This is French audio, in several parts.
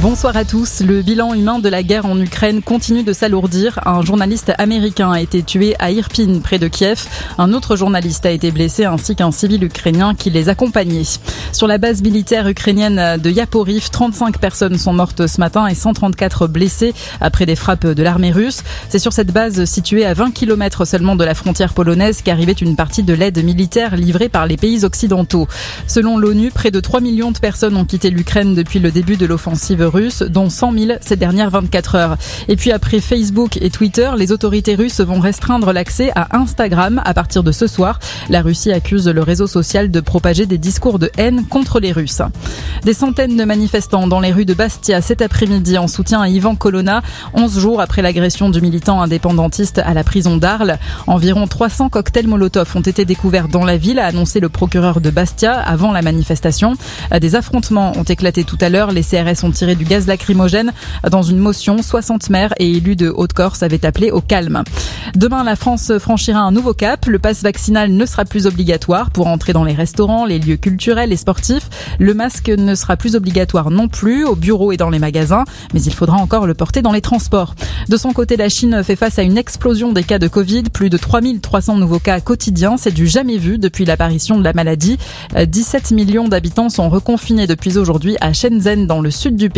Bonsoir à tous. Le bilan humain de la guerre en Ukraine continue de s'alourdir. Un journaliste américain a été tué à Irpin, près de Kiev. Un autre journaliste a été blessé ainsi qu'un civil ukrainien qui les accompagnait. Sur la base militaire ukrainienne de Yaporiv, 35 personnes sont mortes ce matin et 134 blessées après des frappes de l'armée russe. C'est sur cette base située à 20 km seulement de la frontière polonaise qu'arrivait une partie de l'aide militaire livrée par les pays occidentaux. Selon l'ONU, près de 3 millions de personnes ont quitté l'Ukraine depuis le début de l'offensive russe, dont 100 000 ces dernières 24 heures. Et puis après Facebook et Twitter, les autorités russes vont restreindre l'accès à Instagram à partir de ce soir. La Russie accuse le réseau social de propager des discours de haine contre les Russes. Des centaines de manifestants dans les rues de Bastia cet après-midi en soutien à Ivan Colonna, 11 jours après l'agression du militant indépendantiste à la prison d'Arles. Environ 300 cocktails Molotov ont été découverts dans la ville, a annoncé le procureur de Bastia avant la manifestation. Des affrontements ont éclaté tout à l'heure. Les CRS ont tiré du gaz lacrymogène. Dans une motion, 60 maires et élus de Haute-Corse avaient appelé au calme. Demain, la France franchira un nouveau cap. Le passe vaccinal ne sera plus obligatoire pour entrer dans les restaurants, les lieux culturels et sportifs. Le masque ne sera plus obligatoire non plus au bureau et dans les magasins, mais il faudra encore le porter dans les transports. De son côté, la Chine fait face à une explosion des cas de Covid. Plus de 3300 nouveaux cas quotidiens. C'est du jamais vu depuis l'apparition de la maladie. 17 millions d'habitants sont reconfinés depuis aujourd'hui à Shenzhen dans le sud du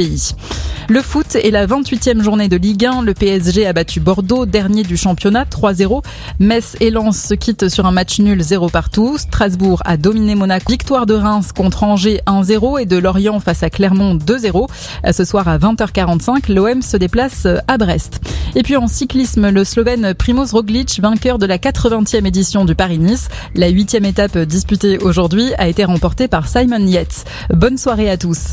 Le foot est la 28e journée de Ligue 1. Le PSG a battu Bordeaux, dernier du championnat, 3-0. Metz et Lens se quittent sur un match nul 0 partout. Strasbourg a dominé Monaco. Victoire de Reims contre Angers 1-0 et de Lorient face à Clermont 2-0. Ce soir à 20h45, l'OM se déplace à Brest. Et puis en cyclisme, le Slovène Primoz Roglic, vainqueur de la 80e édition du Paris-Nice. La huitième étape disputée aujourd'hui a été remportée par Simon Yates. Bonne soirée à tous.